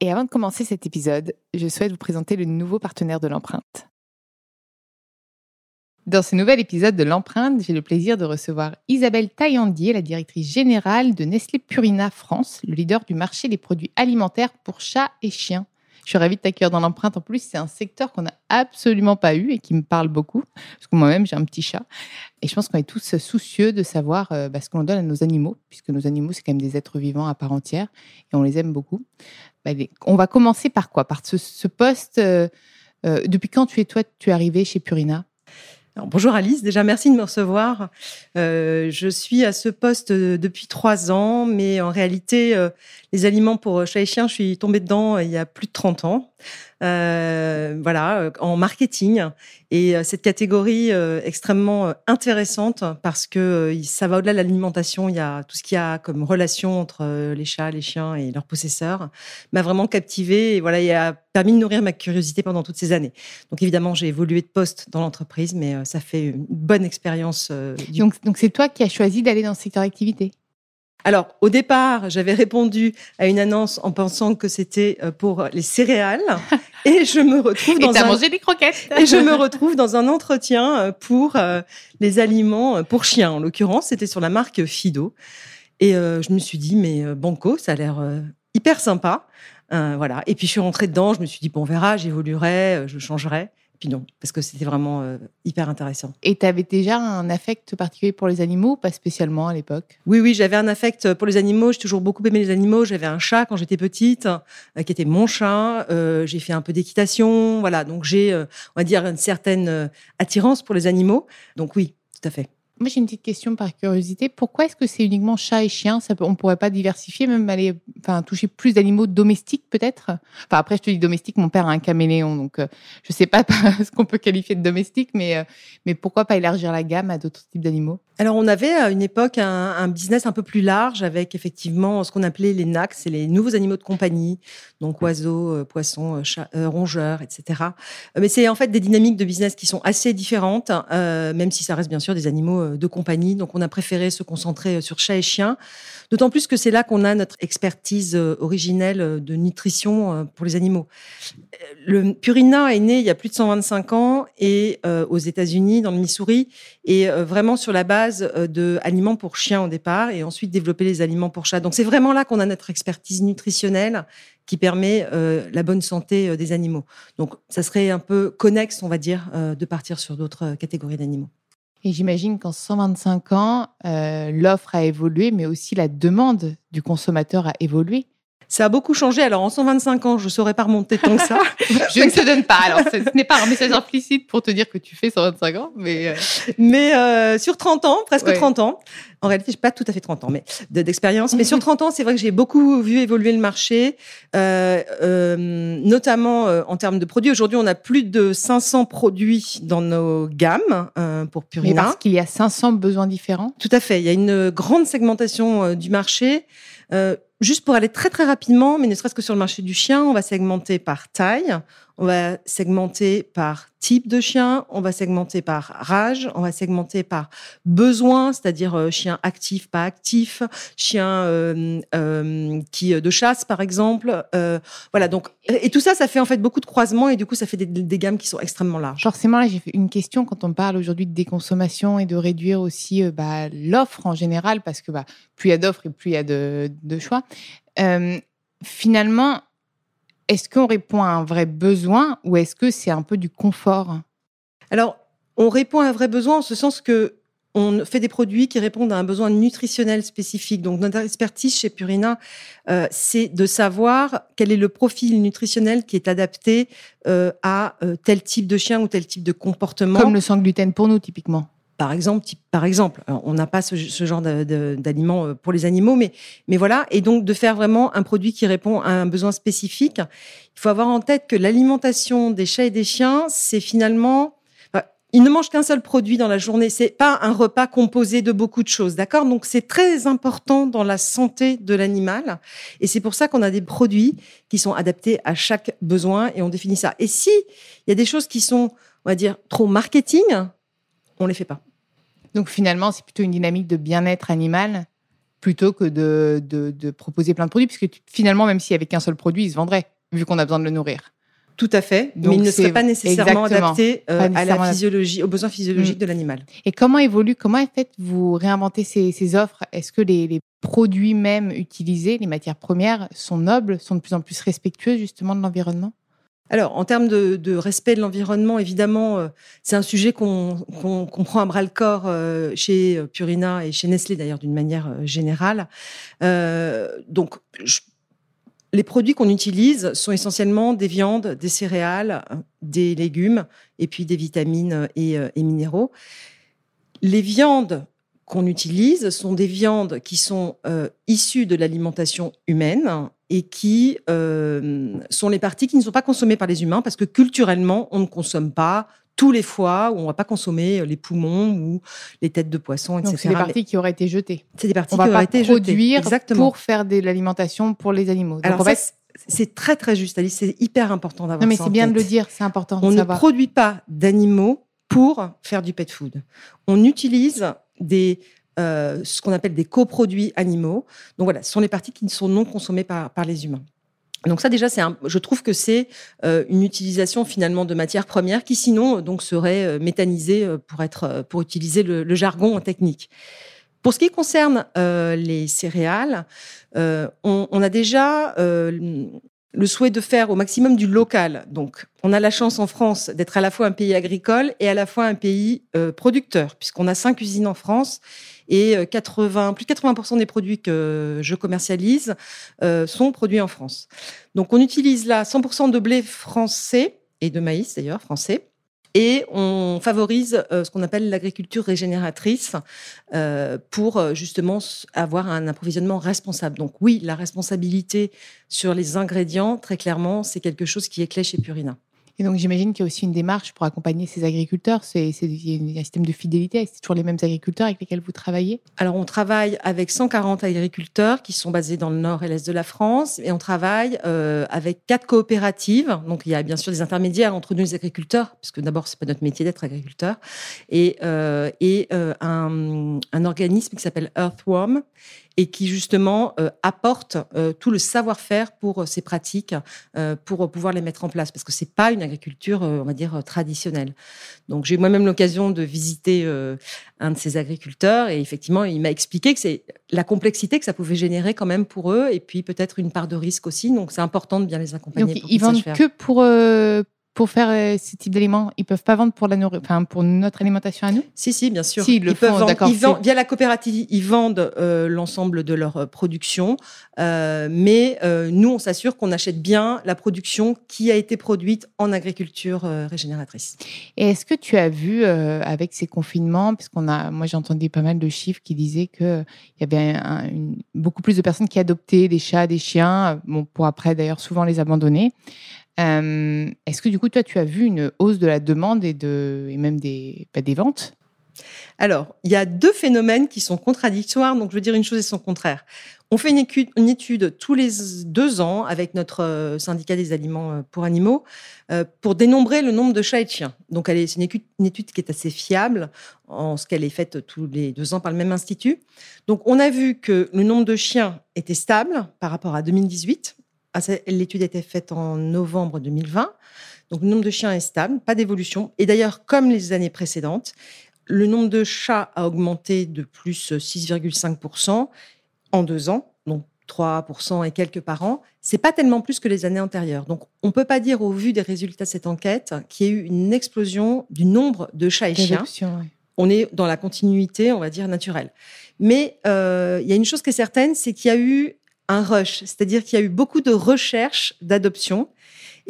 Et avant de commencer cet épisode, je souhaite vous présenter le nouveau partenaire de l'empreinte. Dans ce nouvel épisode de l'empreinte, j'ai le plaisir de recevoir Isabelle Taillandier, la directrice générale de Nestlé Purina France, le leader du marché des produits alimentaires pour chats et chiens. Je suis ravie de t'accueillir dans l'empreinte. En plus, c'est un secteur qu'on n'a absolument pas eu et qui me parle beaucoup, parce que moi-même, j'ai un petit chat. Et je pense qu'on est tous soucieux de savoir euh, bah, ce qu'on donne à nos animaux, puisque nos animaux, c'est quand même des êtres vivants à part entière, et on les aime beaucoup. Bah, on va commencer par quoi? Par ce, poste. Euh, euh, depuis quand tu es, toi, tu es arrivé chez Purina? Bonjour Alice, déjà merci de me recevoir. Euh, je suis à ce poste depuis trois ans, mais en réalité, euh, les aliments pour chat et chien, je suis tombée dedans il y a plus de 30 ans. Euh, voilà, euh, en marketing. Et euh, cette catégorie extrêmement intéressante parce que ça va au-delà de l'alimentation. Il y a tout ce qu'il y a comme relation entre les chats, les chiens et leurs possesseurs m'a vraiment captivée et voilà, il a permis de nourrir ma curiosité pendant toutes ces années. Donc évidemment, j'ai évolué de poste dans l'entreprise, mais ça fait une bonne expérience. Donc, c'est toi qui as choisi d'aller dans ce secteur d'activité? Alors, au départ, j'avais répondu à une annonce en pensant que c'était euh, pour les céréales. Et je me retrouve dans et un... mangé des croquettes. et je me retrouve dans un entretien euh, pour euh, les aliments pour chiens. En l'occurrence, c'était sur la marque Fido. Et je me suis dit, mais Banco, ça a l'air hyper sympa. voilà. Et puis, je suis rentrée dedans. Je me suis dit, bon, on verra, j'évoluerai, je changerai. Puis non, parce que c'était vraiment euh, hyper intéressant. Et tu avais déjà un affect particulier pour les animaux, pas spécialement à l'époque? Oui, oui, j'avais un affect pour les animaux. J'ai toujours beaucoup aimé les animaux. J'avais un chat quand j'étais petite, euh, qui était mon chat. Euh, j'ai fait un peu d'équitation, voilà. Donc j'ai, on va dire, une certaine attirance pour les animaux. Donc oui, tout à fait. Moi, j'ai une petite question par curiosité. Pourquoi est-ce que c'est uniquement chat et chien? On ne pourrait pas diversifier, même aller enfin, toucher plus d'animaux domestiques, peut-être? Enfin, après, je te dis domestique, mon père a un caméléon, donc euh, je ne sais pas ce qu'on peut qualifier de domestique, mais, euh, mais pourquoi pas élargir la gamme à d'autres types d'animaux? Alors, on avait à une époque un, business un peu plus large avec effectivement ce qu'on appelait les NAC, c'est les nouveaux animaux de compagnie, donc oiseaux, euh, poissons, chats, rongeurs, etc. Mais c'est en fait des dynamiques de business qui sont assez différentes, même si ça reste bien sûr des animaux de compagnie. Donc, on a préféré se concentrer euh, sur chat et chien. D'autant plus que c'est là qu'on a notre expertise euh, originelle euh, de nutrition pour les animaux. Le Purina est né il y a plus de 125 ans et aux États-Unis, dans le Missouri, et vraiment sur la base de aliments pour chiens au départ, et ensuite développer les aliments pour chats. Donc, c'est vraiment là qu'on a notre expertise nutritionnelle qui permet la bonne santé des animaux. Donc, ça serait un peu connexe, on va dire, de partir sur d'autres catégories d'animaux. Et j'imagine qu'en 125 ans, euh, l'offre a évolué, mais aussi la demande du consommateur a évolué. Ça a beaucoup changé. Alors, en 125 ans, je ne saurais pas remonter tant que ça. je ne te donne pas. Alors, ce n'est pas un message implicite pour te dire que tu fais 125 ans, mais. Euh, mais euh, sur 30 ans, presque 30 ans. En réalité, je n'ai pas tout à fait 30 ans, mais d'expérience. mais sur 30 ans, c'est vrai que j'ai beaucoup vu évoluer le marché, euh, euh, notamment euh, en termes de produits. Aujourd'hui, on a plus de 500 produits dans nos gammes euh, pour Purina. Mais parce qu'il y a 500 besoins différents? Tout à fait. Il y a une grande segmentation du marché. Euh, juste pour aller très très rapidement, mais ne serait-ce que sur le marché du chien, on va segmenter par taille, on va segmenter par type de chien, on va segmenter par rage, on va segmenter par besoin, c'est-à-dire euh, chien actif, pas actif, chien euh, euh, qui de chasse par exemple. voilà donc et tout ça, ça fait en fait beaucoup de croisements et du coup ça fait des, gammes qui sont extrêmement larges. Forcément, là j'ai une question quand on parle aujourd'hui de déconsommation et de réduire aussi bah, l'offre en général parce que bah, plus il y a d'offres et plus il y a de, de choix. finalement, est-ce qu'on répond à un vrai besoin ou est-ce que c'est un peu du confort? Alors, on répond à un vrai besoin en ce sens que on fait des produits qui répondent à un besoin nutritionnel spécifique. Donc, notre expertise chez Purina, euh, c'est de savoir quel est le profil nutritionnel qui est adapté euh, à euh, tel type de chien ou tel type de comportement. Comme le sans gluten pour nous, typiquement par exemple, par exemple, on n'a pas ce, genre d'aliments euh, pour les animaux, mais, mais voilà. Et donc, de faire vraiment un produit qui répond à un besoin spécifique. Il faut avoir en tête que l'alimentation des chats et des chiens, c'est finalement, ils ne mangent qu'un seul produit dans la journée. C'est pas un repas composé de beaucoup de choses, d'accord? Donc, c'est très important dans la santé de l'animal. Et c'est pour ça qu'on a des produits qui sont adaptés à chaque besoin et on définit ça. Et si il y a des choses qui sont, on va dire, trop marketing, on les fait pas. Donc finalement, c'est plutôt une dynamique de bien-être animal plutôt que de, de, proposer plein de produits, puisque finalement, même s'il n'y avait qu'un seul produit, il se vendrait, vu qu'on a besoin de le nourrir. Tout à fait, mais il ne serait pas nécessairement adapté euh, à la physiologie, aux besoins physiologiques mm. de l'animal. Et comment évolue, comment faites-vous réinventer ces, ces offres? Est-ce que les, les, produits même utilisés, les matières premières, sont nobles, sont de plus en plus respectueux justement de l'environnement? Alors, en termes de, respect de l'environnement, évidemment, euh, c'est un sujet qu'on prend à bras le corps euh, chez euh, Purina et chez Nestlé d'ailleurs d'une manière générale. donc, les produits qu'on utilise sont essentiellement des viandes, des céréales, des légumes et puis des vitamines et, et minéraux. Les viandes qu'on utilise sont des viandes qui sont issues de l'alimentation humaine et qui euh, sont les parties qui ne sont pas consommées par les humains parce que culturellement, on ne consomme pas tous les foies ou on va pas consommer les poumons ou les têtes de poisson, etc. c'est des parties qui auraient été jetées. C'est des parties qui auraient été produire pour faire de l'alimentation pour les animaux. Alors c'est très très juste, Alice. C'est hyper important d'avoir ça. Non, mais c'est bien de le dire. C'est important. On ne produit pas d'animaux pour faire du pet food. On utilise des euh, ce qu'on appelle des coproduits animaux. Donc voilà, ce sont les parties qui sont non consommées par, par les humains. Donc ça déjà, c'est je trouve que c'est euh, une utilisation finalement de matières premières qui sinon donc serait euh, méthanisée pour être pour utiliser le, jargon technique. Pour ce qui concerne les céréales, on, a déjà le souhait de faire au maximum du local. Donc, on a la chance en France d'être à la fois un pays agricole et à la fois un pays producteur, puisqu'on a cinq usines en France et 80, euh, plus de 80% des produits que je commercialise euh, sont produits en France. Donc on utilise là 100% de blé français et de maïs d'ailleurs français. Et on favorise euh, ce qu'on appelle l'agriculture régénératrice euh, pour justement avoir un approvisionnement responsable. Donc oui, la responsabilité sur les ingrédients, très clairement, c'est quelque chose qui est clé chez Purina. Et donc, j'imagine qu'il y a aussi une démarche pour accompagner ces agriculteurs. C'est un système de fidélité. C'est toujours les mêmes agriculteurs avec lesquels vous travaillez? Alors, on travaille avec 140 agriculteurs qui sont basés dans le nord et l'est de la France. Et on travaille euh, avec quatre coopératives. Donc, il y a bien sûr des intermédiaires entre nous, les agriculteurs, parce que d'abord, c'est pas notre métier d'être agriculteur. Et, euh, euh, un, organisme qui s'appelle Earthworm et qui justement apporte tout le savoir-faire pour ces pratiques, pour pouvoir les mettre en place, parce que c'est pas une agriculture, on va dire, traditionnelle. Donc j'ai moi-même l'occasion de visiter un de ces agriculteurs, et effectivement, il m'a expliqué que c'est la complexité que ça pouvait générer quand même pour eux, et puis peut-être une part de risque aussi. Donc c'est important de bien les accompagner. Donc ils vendent que pour pour faire euh, ce type d'aliments, ils peuvent pas vendre pour la enfin, pour notre alimentation à nous? Si, si, bien sûr. Si, ils le peuvent font, vendre- ils vendent- via la coopérative, ils vendent euh, l'ensemble de leur euh, production, euh, mais nous, on s'assure qu'on achète bien la production qui a été produite en agriculture régénératrice. Et est-ce que tu as vu avec ces confinements, parce qu'on a, moi j'ai entendu pas mal de chiffres qui disaient que il y avait un- une- beaucoup plus de personnes qui adoptaient des chats, des chiens, bon pour après d'ailleurs souvent les abandonner. Euh, est-ce que du coup toi tu as vu une hausse de la demande et même des pas des ventes? Alors, il y a deux phénomènes qui sont contradictoires, donc je veux dire une chose et son contraire. On fait une étude, tous les deux ans avec notre euh, syndicat des aliments euh, pour animaux pour dénombrer le nombre de chats et de chiens. Donc, c'est une étude qui est assez fiable en ce qu'elle est faite tous les deux ans par le même institut. Donc, on a vu que le nombre de chiens était stable par rapport à 2018. Ah, L'étude a été faite en novembre 2020. Donc, le nombre de chiens est stable, pas d'évolution. Et d'ailleurs, comme les années précédentes, le nombre de chats a augmenté de plus 6,5% en deux ans, donc 3% et quelques par an. C'est pas tellement plus que les années antérieures. Donc, on peut pas dire, au vu des résultats de cette enquête, qu'il y ait eu une explosion du nombre de chats et chiens on est dans la continuité, on va dire, naturelle. Mais euh, il y a une chose qui est certaine, c'est qu'il y a eu un rush, c'est-à-dire qu'il y a eu beaucoup de recherches d'adoption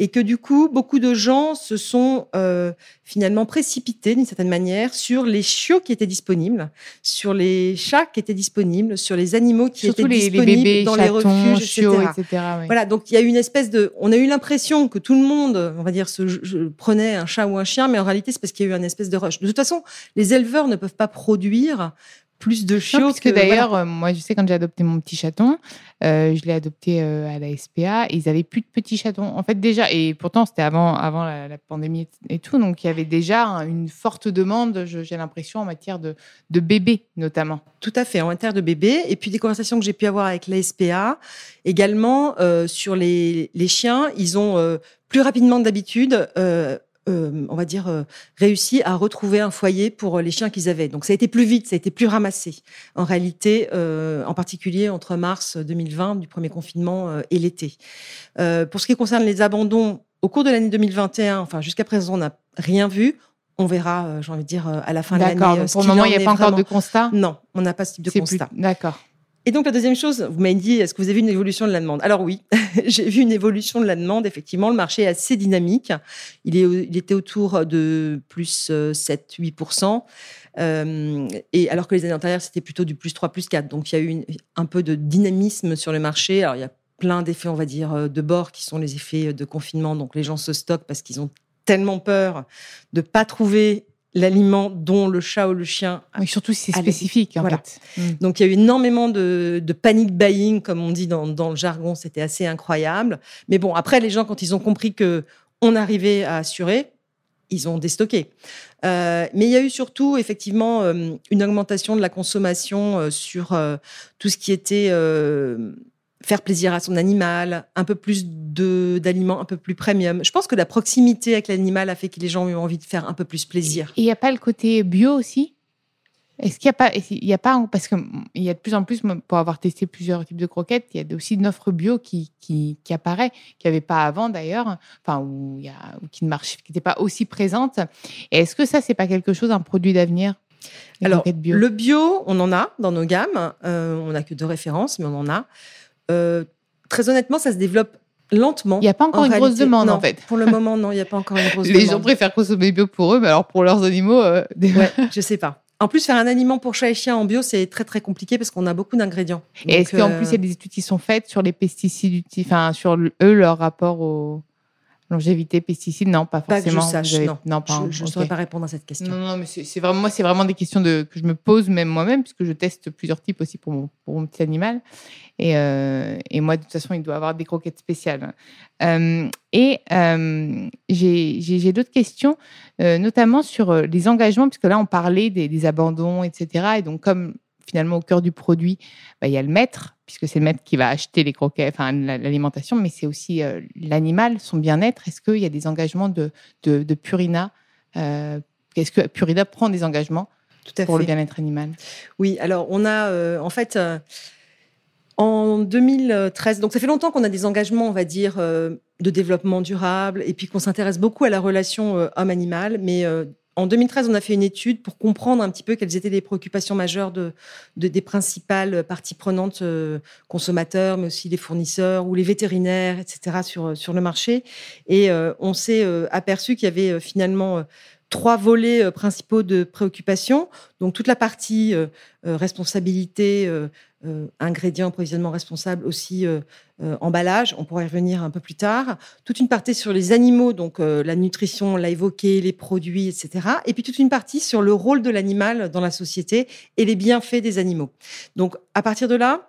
et que du coup, beaucoup de gens se sont euh, finalement précipités d'une certaine manière sur les chiots qui étaient disponibles, sur les chats qui étaient disponibles, sur les animaux qui Surtout étaient les, les disponibles bébés, dans chatons, les refuges, chiots, etc. Voilà, donc il y a eu une espèce de. On a eu l'impression que tout le monde, on va dire, se, je- prenait un chat ou un chien, mais en réalité, c'est parce qu'il y a eu un espèce de rush. De toute façon, les éleveurs ne peuvent pas produire plus de chiots Non, que. d'ailleurs, voilà. euh, moi, je sais quand j'ai adopté mon petit chaton, euh, je l'ai adopté euh, à la SPA et ils avaient plus de petits chatons. En fait, déjà, et pourtant, c'était avant, avant la, la pandémie et tout, donc il y avait déjà un- une forte demande, j'ai l'impression, en matière de, de bébés, notamment. Tout à fait, en terre de bébés. Et puis des conversations que j'ai pu avoir avec la SPA, également euh, sur les, les chiens, ils ont plus rapidement que d'habitude. euh, euh, on va dire, euh, réussi à retrouver un foyer pour les chiens qu'ils avaient. Donc ça a été plus vite, ça a été plus ramassé. En réalité, euh, en particulier entre mars 2020, du premier confinement, euh, et l'été. Euh, pour ce qui concerne les abandons, au cours de l'année 2021, enfin jusqu'à présent, on n'a rien vu. On verra, euh, j'ai envie de dire, euh, à la fin de l'année. D'accord, euh, pour le moment, en il n'y a pas encore de constat? Non, on n'a pas ce type de plus- constat. D'accord. Et donc la deuxième chose, vous m'avez dit, est-ce que vous avez vu une évolution de la demande? Alors oui, j'ai vu une évolution de la demande. Effectivement, le marché est assez dynamique. Il, était autour de plus 7-8%. Euh, et alors que les années antérieures, c'était plutôt du plus 3, plus 4. Donc il y a eu un peu de dynamisme sur le marché. Alors il y a plein d'effets, on va dire, euh, de bord qui sont les effets de confinement. Donc les gens se stockent parce qu'ils ont tellement peur de pas trouver l'aliment dont le chat ou le chien Oui, surtout si c'est spécifique, en voilà. fait. Mm. donc il y a eu énormément de, de panic buying, comme on dit dans, dans le jargon, c'était assez incroyable. Mais bon, après les gens, quand ils ont compris que on arrivait à assurer, ils ont déstocké. Euh, mais il y a eu surtout effectivement euh, une augmentation de la consommation euh, sur tout ce qui était faire plaisir à son animal, un peu plus de d'aliments un peu plus premium. Je pense que la proximité avec l'animal a fait que les gens ont eu envie de faire un peu plus plaisir. Et il n'y a pas le côté bio aussi? Est-ce qu'il n'y a pas, y a pas, parce qu'il y a de plus en plus, pour avoir testé plusieurs types de croquettes, il y a aussi une offre bio qui, qui, qui apparaît, qui n'y avait pas avant d'ailleurs, enfin, où il y a, ou qui ne marche, qui n'était pas aussi présente. Et est-ce que ça, c'est pas quelque chose, un produit d'avenir Alors, bio? le bio, on en a dans nos gammes. Euh, on n'a que deux références, mais on en a. Euh, très honnêtement, ça se développe lentement. Il n'y a pas encore En une grosse demande, non, en fait. Pour le moment, non, il n'y a pas encore une grosse Les gens demande. préfèrent consommer bio pour eux, mais alors pour leurs animaux, euh, des- Ouais, je sais pas. En plus, faire un aliment pour chat et chien en bio, c'est très très compliqué parce qu'on a beaucoup d'ingrédients. Et est-ce qu'en euh, plus, il y a des études qui sont faites sur les pesticides, enfin, sur eux, leur rapport aux longévité, pesticides Non, pas Pas que je forcément. sache, avez- non. pas, je ne saurais pas répondre à cette question. Non, non, mais c'est c'est vraiment, moi, c'est vraiment des questions de, que je me pose même moi-même, puisque je teste plusieurs types aussi pour mon, pour mon petit animal. Et, euh, et moi, de toute façon, il doit avoir des croquettes spéciales. Euh, et euh, j'ai d'autres questions, notamment sur les engagements, puisque là, on parlait des, des abandons, etc. Et donc, comme finalement, au cœur du produit, bah, il y a le maître, puisque c'est le maître qui va acheter les croquettes, enfin, la- l'alimentation, mais c'est aussi euh, l'animal, son bien-être. Est-ce qu'il y a des engagements de, de, de Purina euh, Est-ce que Purina prend des engagements Tout à pour le bien-être animal? Oui, alors on a euh, en fait. En 2013, donc ça fait longtemps qu'on a des engagements, on va dire, euh, de développement durable, et puis qu'on s'intéresse beaucoup à la relation euh, homme-animal. Mais euh, en 2013, on a fait une étude pour comprendre un petit peu quelles étaient les préoccupations majeures de, des principales parties prenantes, consommateurs, mais aussi les fournisseurs ou les vétérinaires, etc., sur, sur le marché. Et on s'est aperçu qu'il y avait finalement trois volets principaux de préoccupation. Donc toute la partie responsabilité, euh, ingrédients, approvisionnement responsable, aussi euh, euh, emballage. On pourrait y revenir un peu plus tard. Toute une partie sur les animaux, donc la nutrition, on l'a évoqué, les produits, etc. Et puis toute une partie sur le rôle de l'animal dans la société et les bienfaits des animaux. Donc à partir de là,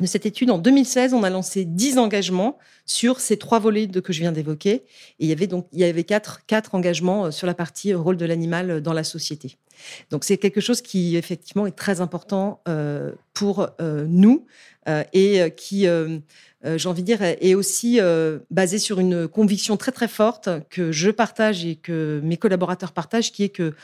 de cette étude, en 2016, on a lancé 10 engagements sur ces trois volets que je viens d'évoquer. Et il y avait donc il y avait quatre, quatre engagements sur la partie rôle de l'animal dans la société. Donc c'est quelque chose qui effectivement est très important euh, pour euh, nous euh, et qui, j'ai envie de dire, est aussi basé sur une conviction très très forte que je partage et que mes collaborateurs partagent, qui est que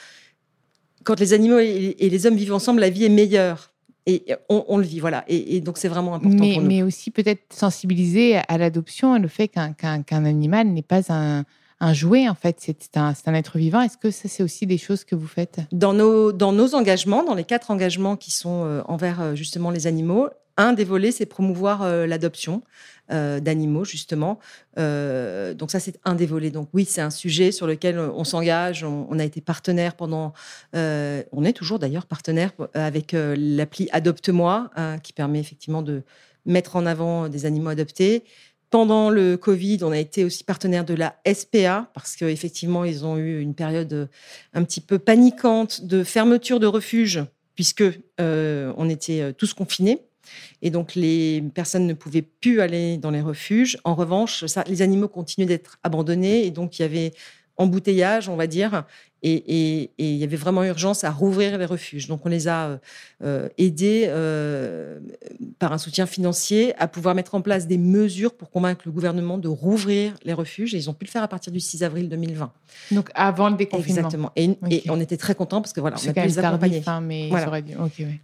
quand les animaux et les hommes vivent ensemble, la vie est meilleure. Et on, le vit, voilà. Et, donc, c'est vraiment important mais, pour nous. Mais aussi peut-être sensibiliser à l'adoption, le fait qu'un animal n'est pas un, un jouet, en fait. C'est un, un, être vivant. Est-ce que ça, c'est aussi des choses que vous faites? Dans nos, dans nos engagements, dans les quatre engagements qui sont euh, envers euh, justement les animaux, un des volets, c'est promouvoir euh, l'adoption d'animaux, justement. donc ça, c'est un des volets. Donc oui, c'est un sujet sur lequel on s'engage. On, a été partenaire pendant... on est toujours d'ailleurs partenaire avec l'appli Adopte-moi, hein, qui permet effectivement de mettre en avant des animaux adoptés. Pendant le Covid, on a été aussi partenaire de la SPA parce qu'effectivement, ils ont eu une période euh, un petit peu paniquante de fermeture de refuges puisque euh, on était euh, tous confinés. Et donc, les personnes ne pouvaient plus aller dans les refuges. En revanche, ça, les animaux continuaient d'être abandonnés. Et donc, il y avait embouteillage, on va dire, et, il y avait vraiment urgence à rouvrir les refuges. Donc on les a euh, euh, aidés euh, par un soutien financier à pouvoir mettre en place des mesures pour convaincre le gouvernement de rouvrir les refuges. Et ils ont pu le faire à partir du 6 avril 2020. Donc avant le déconfinement. Exactement. Et, on était très contents parce que voilà, on a pu les accompagner. Hein, mais voilà. dû... Ouais,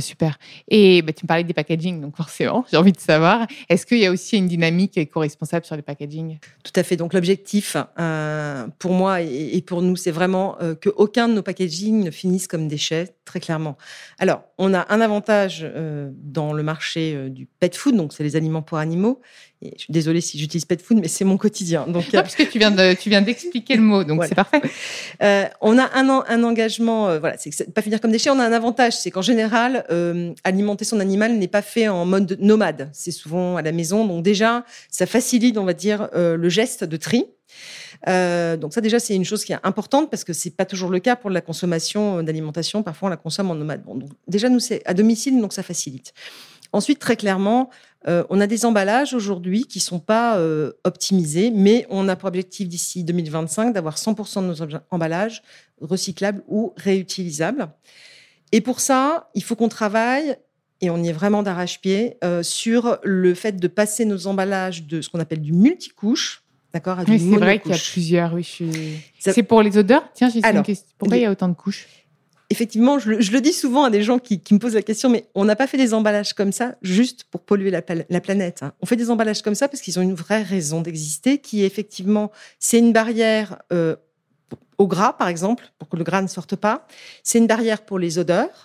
super. Et bah, tu me parlais des packaging, donc forcément, j'ai envie de savoir, est-ce qu'il y a aussi une dynamique éco-responsable sur les packaging Tout à fait. Donc l'objectif, euh, pour moi et, pour nous, c'est vraiment euh, qu'aucun de nos packaging ne finisse comme déchets, très clairement. Alors, on a un avantage euh, dans le marché du pet food, donc c'est les aliments pour animaux, je suis désolée si j'utilise pet food, mais c'est mon quotidien. Donc, non, puisque tu viens de, tu viens d'expliquer le mot, donc c'est parfait. Euh, on a un, un engagement, euh, voilà, c'est pas finir comme déchet. On a un avantage, c'est qu'en général, euh, alimenter son animal n'est pas fait en mode nomade. C'est souvent à la maison, donc déjà, ça facilite, on va dire, euh, le geste de tri. Euh, donc ça déjà c'est une chose qui est importante parce que c'est pas toujours le cas pour la consommation d'alimentation. Parfois on la consomme en nomade. Bon, donc déjà nous c'est à domicile donc ça facilite. Ensuite très clairement euh, on a des emballages aujourd'hui qui sont pas euh, optimisés, mais on a pour objectif d'ici 2025 d'avoir 100% de nos emballages recyclables ou réutilisables. Et pour ça, il faut qu'on travaille, et on y est vraiment d'arrache-pied, euh, sur le fait de passer nos emballages de ce qu'on appelle du multicouche, d'accord, oui, c'est vrai qu'il y a plusieurs. Oui, C'est pour les odeurs? Tiens, j'ai une question. Pourquoi il y a autant de couches? Effectivement, je le, dis souvent à des gens qui, me posent la question, mais on n'a pas fait des emballages comme ça juste pour polluer la, planète. Hein. On fait des emballages comme ça parce qu'ils ont une vraie raison d'exister, qui est effectivement, c'est une barrière euh, au gras, par exemple, pour que le gras ne sorte pas. C'est une barrière pour les odeurs.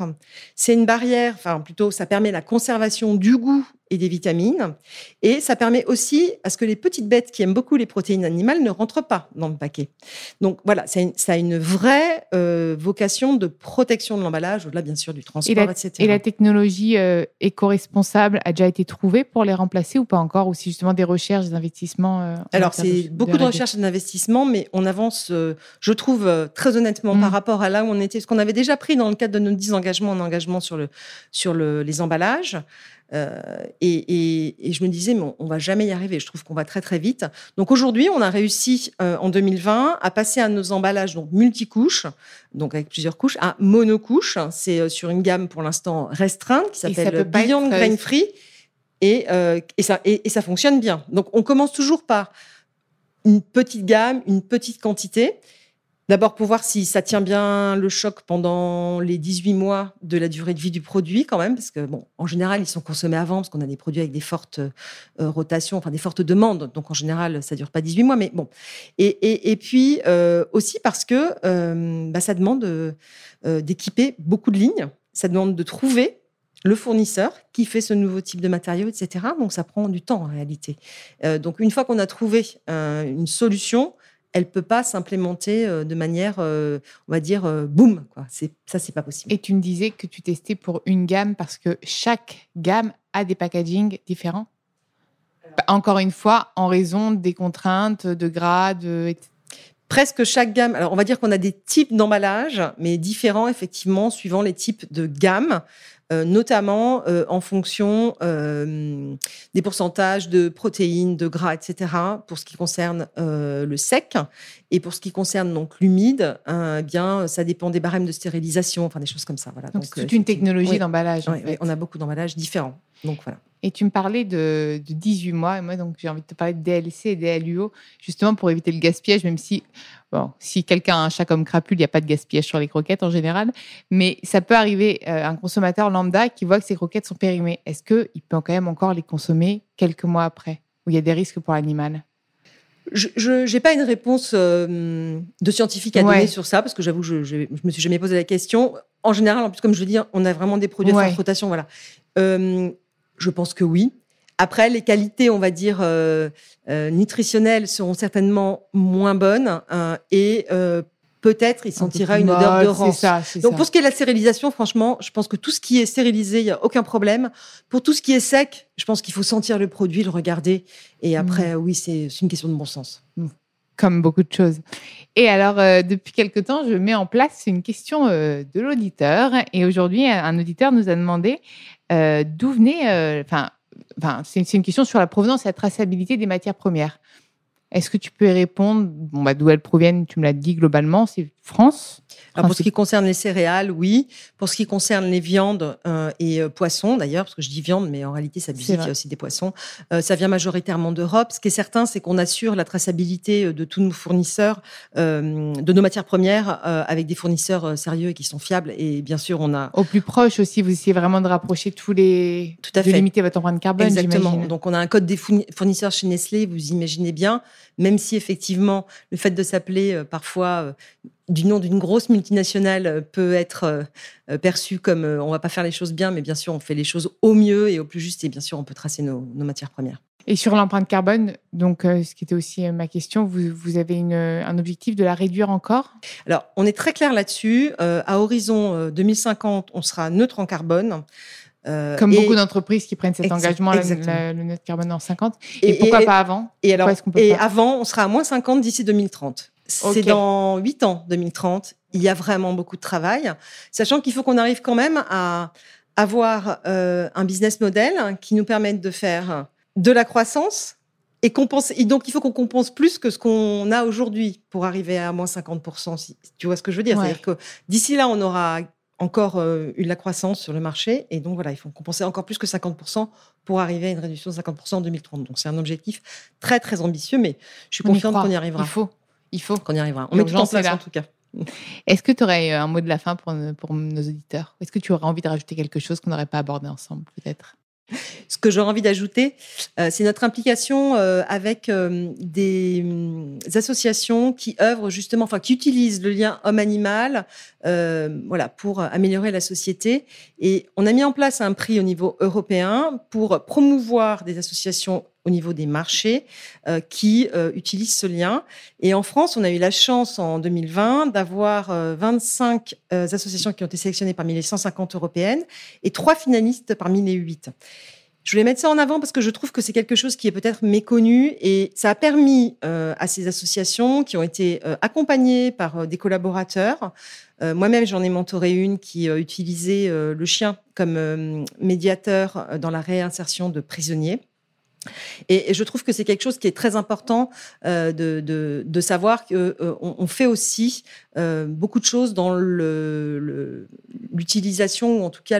C'est une barrière, enfin plutôt, ça permet la conservation du goût et des vitamines. Et ça permet aussi à ce que les petites bêtes qui aiment beaucoup les protéines animales ne rentrent pas dans le paquet. Donc voilà, ça a une, vraie euh, vocation de protection de l'emballage, au-delà bien sûr du transport, etc. Et la technologie euh, éco-responsable a déjà été trouvée pour les remplacer ou pas encore Ou si justement des recherches, des investissements euh, Alors c'est beaucoup de, recherches et d'investissements, mais on avance, je trouve, très honnêtement, par mm. rapport à là où on était, ce qu'on avait déjà pris dans le cadre de nos 10 engagements en engagement sur, le, sur le, les emballages. Euh, et, je me disais, mais on, va jamais y arriver. Je trouve qu'on va très très vite. Donc aujourd'hui, on a réussi euh, en 2020 à passer à nos emballages donc multicouches, donc avec plusieurs couches, à monocouches. C'est euh, sur une gamme pour l'instant restreinte qui s'appelle Beyond Grain Free. Et, et, ça, et, ça fonctionne bien. Donc on commence toujours par une petite gamme, une petite quantité. D'abord pour voir si ça tient bien le choc pendant les 18 mois de la durée de vie du produit quand même, parce que bon, en général, ils sont consommés avant, parce qu'on a des produits avec des fortes euh, rotations, enfin des fortes demandes, donc en général, ça dure pas 18 mois, mais bon. Et, puis euh, aussi parce que euh, bah, ça demande d'équiper beaucoup de lignes, ça demande de trouver le fournisseur qui fait ce nouveau type de matériaux, etc. Donc ça prend du temps en réalité. donc une fois qu'on a trouvé une solution, elle peut pas s'implémenter euh, de manière, euh, on va dire, euh, boum. Quoi. C'est, ça, c'est pas possible. Et tu me disais que tu testais pour une gamme parce que chaque gamme a des packagings différents bah, Encore une fois, en raison des contraintes de grade, etc presque chaque gamme. Alors, on va dire qu'on a des types d'emballage, mais différents effectivement suivant les types de gamme. Euh, notamment euh, en fonction euh, des pourcentages de protéines, de gras, etc. pour ce qui concerne le sec. Et pour ce qui concerne donc l'humide, eh bien, ça dépend des barèmes de stérilisation, enfin des choses comme ça. Voilà. Donc, c'est toute une technologie d'emballage. on a beaucoup d'emballages différents. Donc voilà. Et tu me parlais de, 18 mois, et moi, donc, j'ai envie de te parler de DLC et DLUO, justement pour éviter le gaspillage, même si, bon, si quelqu'un a un chat comme crapule, il n'y a pas de gaspillage sur les croquettes en général, mais ça peut arriver à un consommateur lambda qui voit que ses croquettes sont périmées. Est-ce qu'il peut quand même encore les consommer quelques mois après, où il y a des risques pour l'animal? Je n'ai pas une réponse euh, de scientifique à donner sur ça, parce que j'avoue, je ne me suis jamais posé la question. En général, en plus, comme je le dis, on a vraiment des produits à rotation. Voilà. Euh, je pense que oui. Après, les qualités, on va dire, euh, euh, nutritionnelles seront certainement moins bonnes hein, et euh, peut-être il sentira une odeur de rance. Donc pour ce qui est de la stérilisation, franchement, je pense que tout ce qui est stérilisé, il n'y a aucun problème. Pour tout ce qui est sec, je pense qu'il faut sentir le produit, le regarder. Et après, mm. oui, c'est une question de bon sens. Mm. Comme beaucoup de choses. Et alors, depuis quelque temps, je mets en place une question de l'auditeur. Et aujourd'hui, un auditeur nous a demandé euh, d'où venait, euh, c'est une question sur la provenance et la traçabilité des matières premières. Est-ce que tu peux répondre bah, D'où elles proviennent Tu me l'as dit globalement, c'est France pour ce qui concerne les céréales, oui. Pour ce qui concerne les viandes euh, et euh, poissons, d'ailleurs, parce que je dis viande, mais en réalité, ça il y a aussi des poissons. Euh, ça vient majoritairement d'Europe. Ce qui est certain, c'est qu'on assure la traçabilité de tous nos fournisseurs, de nos matières premières, avec des fournisseurs sérieux et qui sont fiables. Et bien sûr, on a... Au plus proche aussi, vous essayez vraiment de rapprocher tous les... Tout à fait. De limiter votre empreinte carbone, Exactement. Donc, on a un code des fournisseurs chez Nestlé, vous imaginez bien même si effectivement le fait de s'appeler parfois du nom d'une grosse multinationale euh, peut être perçu comme on va pas faire les choses bien, mais bien sûr on fait les choses au mieux et au plus juste et bien sûr on peut tracer nos, matières premières. Et sur l'empreinte carbone, donc ce qui était aussi ma question, vous, avez un objectif de la réduire encore? Alors on est très clair là-dessus. à horizon 2050, on sera neutre en carbone. Euh, Comme beaucoup d'entreprises qui prennent cet engagement, le net carbone en 50. Et, pourquoi pas avant? Et, alors, et avant, on sera à moins 50 d'ici 2030. C'est dans 8 ans, 2030. Il y a vraiment beaucoup de travail, sachant qu'il faut qu'on arrive quand même à avoir euh, un business model qui nous permette de faire de la croissance et compenser. donc, il faut qu'on compense plus que ce qu'on a aujourd'hui pour arriver à moins 50%. Si, tu vois ce que je veux dire? C'est-à-dire que d'ici là, on aura encore euh, eu de la croissance sur le marché. Et donc, voilà, il faut compenser encore plus que 50% pour arriver à une réduction de 50% en 2030. Donc, c'est un objectif très, très ambitieux, mais je suis confiante qu'on y arrivera. Il faut. Il faut. Qu'on y arrivera. On met tout en place, en tout cas. Est-ce que tu aurais un mot de la fin pour, pour nos auditeurs? Est-ce que tu aurais envie de rajouter quelque chose qu'on n'aurait pas abordé ensemble, peut-être? Ce que j'aurais envie d'ajouter, euh, c'est notre implication euh, avec euh, des hum, associations qui œuvrent justement, enfin qui utilisent le lien homme-animal, voilà, pour améliorer la société. Et on a mis en place un prix au niveau européen pour promouvoir des associations au niveau des marchés euh, qui euh, utilisent ce lien. Et en France, on a eu la chance en 2020 d'avoir 25 euh, associations qui ont été sélectionnées parmi les 150 européennes et trois finalistes parmi les 8. Je voulais mettre ça en avant parce que je trouve que c'est quelque chose qui est peut-être méconnu et ça a permis à ces associations qui ont été accompagnées par des collaborateurs. Moi-même, j'en ai mentoré une qui utilisait le chien comme médiateur dans la réinsertion de prisonniers. Et, je trouve que c'est quelque chose qui est très important euh, de, de, savoir qu'on euh, fait aussi euh, beaucoup de choses dans l'utilisation ou en tout cas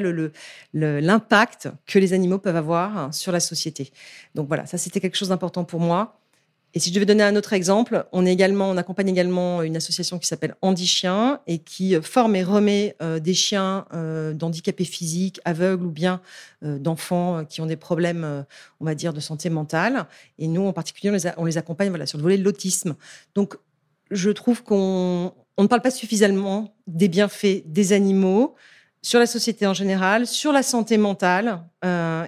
l'impact que les animaux peuvent avoir sur la société. Donc voilà, ça c'était quelque chose d'important pour moi. Et si je devais donner un autre exemple, on, est également, on accompagne également une association qui s'appelle Andy Chien et qui forme et remet euh, des chiens euh, d'handicapés physiques, aveugles ou bien euh, d'enfants qui ont des problèmes, on va dire, de santé mentale. Et nous, en particulier, on les, accompagne voilà, sur le volet de l'autisme. Donc, je trouve qu'on on ne parle pas suffisamment des bienfaits des animaux sur la société en général, sur la santé mentale.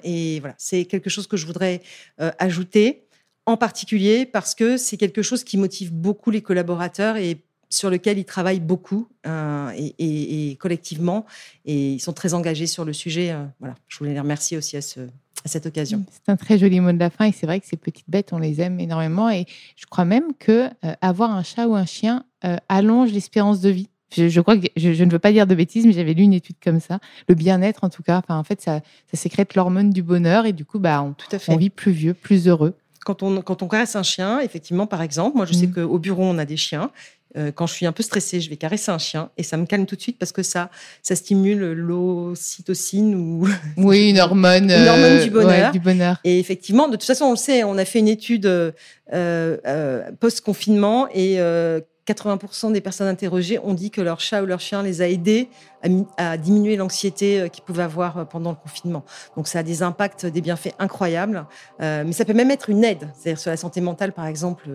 et voilà, c'est quelque chose que je voudrais ajouter en particulier parce que c'est quelque chose qui motive beaucoup les collaborateurs et sur lequel ils travaillent beaucoup euh, et, collectivement et ils sont très engagés sur le sujet. Euh, voilà, je voulais les remercier aussi à, ce, à cette occasion. C'est un très joli mot de la fin et c'est vrai que ces petites bêtes, on les aime énormément et je crois même que euh, avoir un chat ou un chien allonge l'espérance de vie. Je, crois que je, ne veux pas dire de bêtises, mais j'avais lu une étude comme ça. Le bien-être, en tout cas, enfin, en fait, ça, ça sécrète l'hormone du bonheur et du coup, bah, on, tout à fait. on vit plus vieux, plus heureux quand on, quand on caresse un chien, effectivement, par exemple, moi je sais mmh. qu'au bureau on a des chiens. Euh, quand je suis un peu stressée, je vais caresser un chien et ça me calme tout de suite parce que ça, ça stimule l'ocytocine ou oui une hormone, une hormone du bonheur. du bonheur. Et effectivement, de toute façon, on le sait, on a fait une étude euh, euh, post confinement et 80% des personnes interrogées ont dit que leur chat ou leur chien les a aidés à, diminuer l'anxiété euh, qu'ils pouvaient avoir euh, pendant le confinement. Donc ça a des impacts, des bienfaits incroyables, euh, mais ça peut même être une aide, c'est-à-dire sur la santé mentale par exemple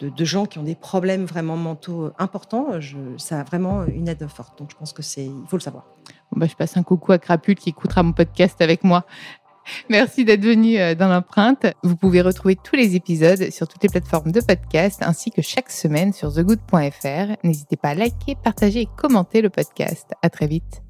de, de, gens qui ont des problèmes vraiment mentaux importants, je, ça a vraiment une aide forte. Donc je pense que c'est, il faut le savoir. Bon bah, je passe un coucou à Crapule qui écoutera mon podcast avec moi. Merci d'être venu euh, dans l'empreinte. Vous pouvez retrouver tous les épisodes sur toutes les plateformes de podcast ainsi que chaque semaine sur thegood.fr. N'hésitez pas à liker, partager et commenter le podcast. À très vite.